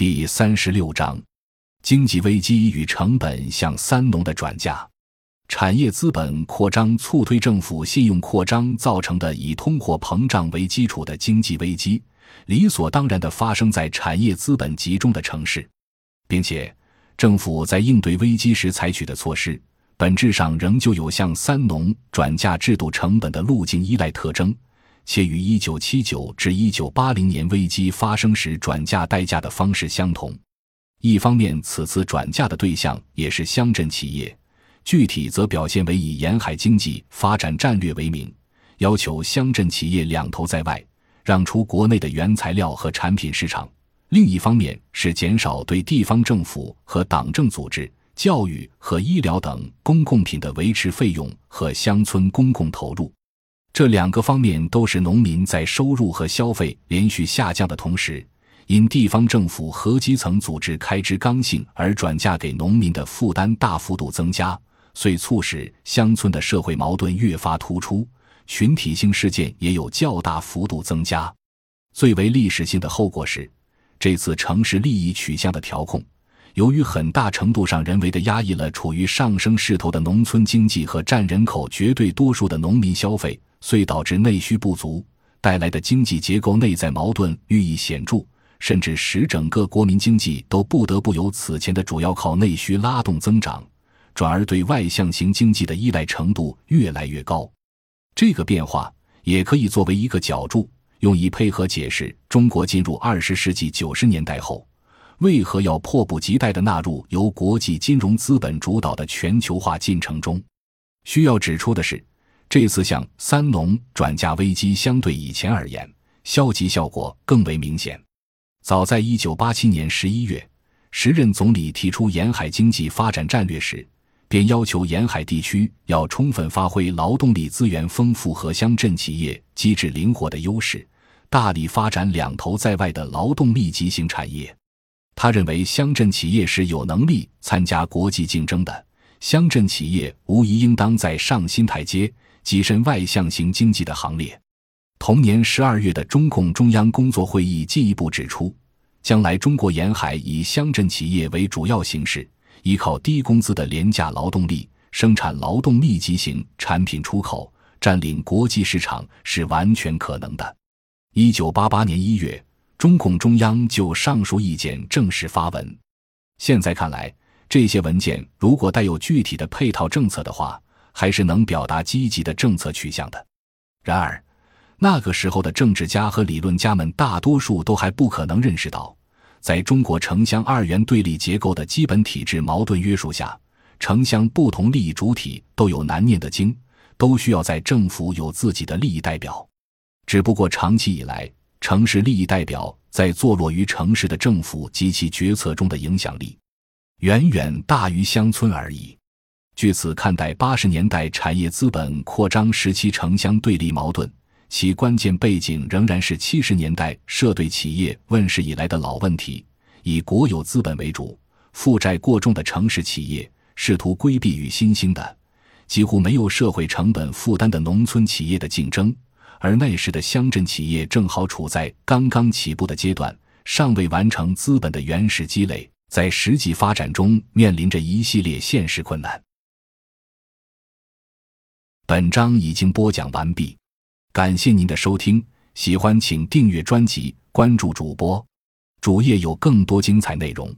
第三十六章：经济危机与成本向三农的转嫁。产业资本扩张促推政府信用扩张造成的以通货膨胀为基础的经济危机，理所当然地发生在产业资本集中的城市，并且政府在应对危机时采取的措施，本质上仍旧有向三农转嫁制度成本的路径依赖特征，且与一九七九至一九八零年危机发生时转嫁代价的方式相同。一方面，此次转嫁的对象也是乡镇企业。具体则表现为以沿海经济发展战略为名，要求乡镇企业两头在外，让出国内的原材料和产品市场；另一方面是减少对地方政府和党政组织、教育和医疗等公共品的维持费用和乡村公共投入。这两个方面都是农民在收入和消费连续下降的同时，因地方政府和基层组织开支刚性而转嫁给农民的负担大幅度增加。遂促使乡村的社会矛盾越发突出，群体性事件也有较大幅度增加。最为历史性的后果是，这次城市利益取向的调控，由于很大程度上人为的压抑了处于上升势头的农村经济和占人口绝对多数的农民消费，遂导致内需不足，带来的经济结构内在矛盾愈益显著，甚至使整个国民经济都不得不由此前的主要靠内需拉动增长。转而对外向型经济的依赖程度越来越高，这个变化也可以作为一个角注，用以配合解释中国进入二十世纪九十年代后，为何要迫不及待地纳入由国际金融资本主导的全球化进程中。需要指出的是，这次向三农转嫁危机相对以前而言，消极效果更为明显。早在一九八七年十一月，时任总理提出沿海经济发展战略时。便要求沿海地区要充分发挥劳动力资源丰富和乡镇企业机制灵活的优势，大力发展两头在外的劳动密集型产业。他认为，乡镇企业是有能力参加国际竞争的，乡镇企业无疑应当在上新台阶，跻身外向型经济的行列。同年十二月的中共中央工作会议进一步指出，将来中国沿海以乡镇企业为主要形式。依靠低工资的廉价劳动力生产劳动密集型产品出口，占领国际市场是完全可能的。一九八八年一月，中共中央就上述意见正式发文。现在看来，这些文件如果带有具体的配套政策的话，还是能表达积极的政策取向的。然而，那个时候的政治家和理论家们大多数都还不可能认识到。在中国城乡二元对立结构的基本体制矛盾约束下，城乡不同利益主体都有难念的经，都需要在政府有自己的利益代表。只不过长期以来，城市利益代表在坐落于城市的政府及其决策中的影响力，远远大于乡村而已。据此看待八十年代产业资本扩张时期城乡对立矛盾。其关键背景仍然是七十年代社队企业问世以来的老问题：以国有资本为主、负债过重的城市企业，试图规避与新兴的、几乎没有社会成本负担的农村企业的竞争；而那时的乡镇企业正好处在刚刚起步的阶段，尚未完成资本的原始积累，在实际发展中面临着一系列现实困难。本章已经播讲完毕。感谢您的收听，喜欢请订阅专辑，关注主播，主页有更多精彩内容。